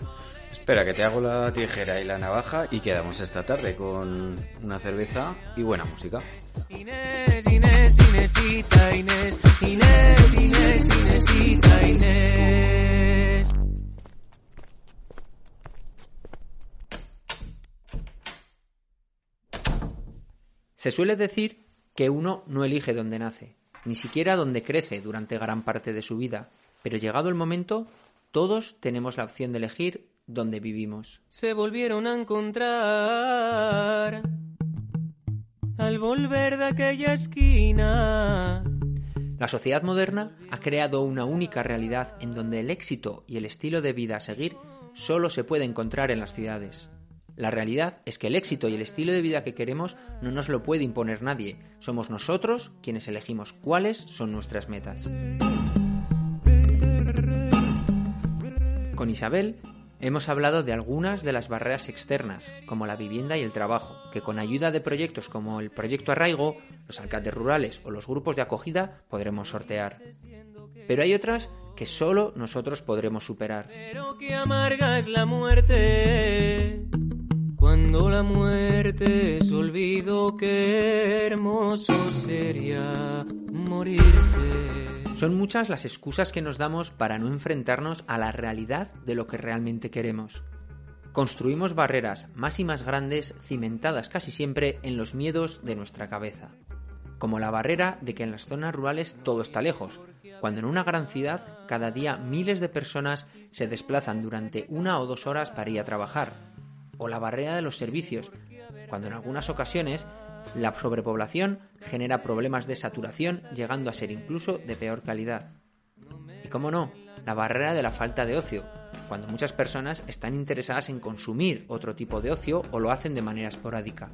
Espera, que te hago la tijera y la navaja y quedamos esta tarde con una cerveza y buena música. Inés, Inés, Inésita, Inés, Inés, Inés, Inésita, Inés. Se suele decir que uno no elige dónde nace, ni siquiera dónde crece durante gran parte de su vida, pero llegado el momento, todos tenemos la opción de elegir dónde vivimos. Se volvieron a encontrar al volver de aquella esquina. La sociedad moderna ha creado una única realidad en donde el éxito y el estilo de vida a seguir solo se puede encontrar en las ciudades. La realidad es que el éxito y el estilo de vida que queremos no nos lo puede imponer nadie, somos nosotros quienes elegimos cuáles son nuestras metas. Con Isabel hemos hablado de algunas de las barreras externas, como la vivienda y el trabajo, que con ayuda de proyectos como el Proyecto Arraigo, los alcaldes rurales o los grupos de acogida podremos sortear. Pero hay otras que solo nosotros podremos superar. Pero que amarga es la muerte. Cuando la muerte es olvido, qué hermoso sería morirse. Son muchas las excusas que nos damos para no enfrentarnos a la realidad de lo que realmente queremos. Construimos barreras más y más grandes cimentadas casi siempre en los miedos de nuestra cabeza. Como la barrera de que en las zonas rurales todo está lejos, cuando en una gran ciudad cada día miles de personas se desplazan durante una o dos horas para ir a trabajar. O la barrera de los servicios, cuando en algunas ocasiones la sobrepoblación genera problemas de saturación llegando a ser incluso de peor calidad. Y cómo no, la barrera de la falta de ocio, cuando muchas personas están interesadas en consumir otro tipo de ocio o lo hacen de manera esporádica.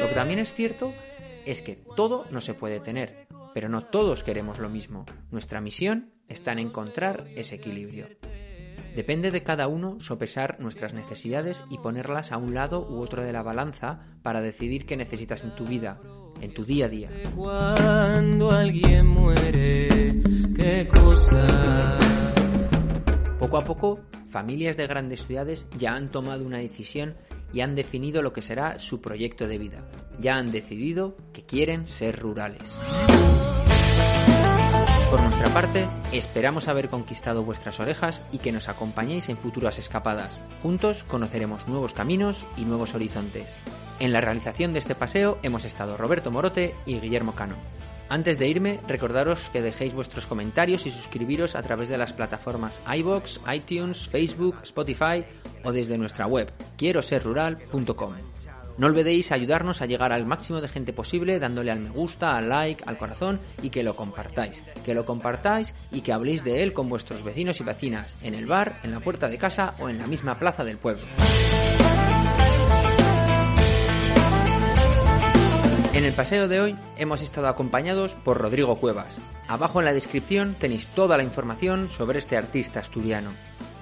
Lo que también es cierto es que todo no se puede tener, pero no todos queremos lo mismo. Nuestra misión está en encontrar ese equilibrio. Depende de cada uno sopesar nuestras necesidades y ponerlas a un lado u otro de la balanza para decidir qué necesitas en tu vida, en tu día a día. Cuando alguien muere, qué cosa. Poco a poco, familias de grandes ciudades ya han tomado una decisión y han definido lo que será su proyecto de vida. Ya han decidido que quieren ser rurales. Por nuestra parte, esperamos haber conquistado vuestras orejas y que nos acompañéis en futuras escapadas. Juntos conoceremos nuevos caminos y nuevos horizontes. En la realización de este paseo hemos estado Roberto Morote y Guillermo Cano. Antes de irme, recordaros que dejéis vuestros comentarios y suscribiros a través de las plataformas iBox, iTunes, Facebook, Spotify o desde nuestra web quiero serrural.com. No olvidéis ayudarnos a llegar al máximo de gente posible dándole al me gusta, al like, al corazón y que lo compartáis. Que lo compartáis y que habléis de él con vuestros vecinos y vecinas, en el bar, en la puerta de casa o en la misma plaza del pueblo. En el paseo de hoy hemos estado acompañados por Rodrigo Cuevas. Abajo en la descripción tenéis toda la información sobre este artista asturiano.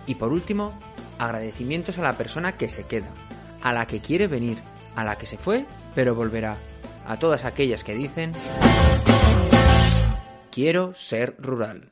Y por último, agradecimientos a la persona que se queda, a la que quiere venir, a la que se fue, pero volverá, a todas aquellas que dicen, quiero ser rural.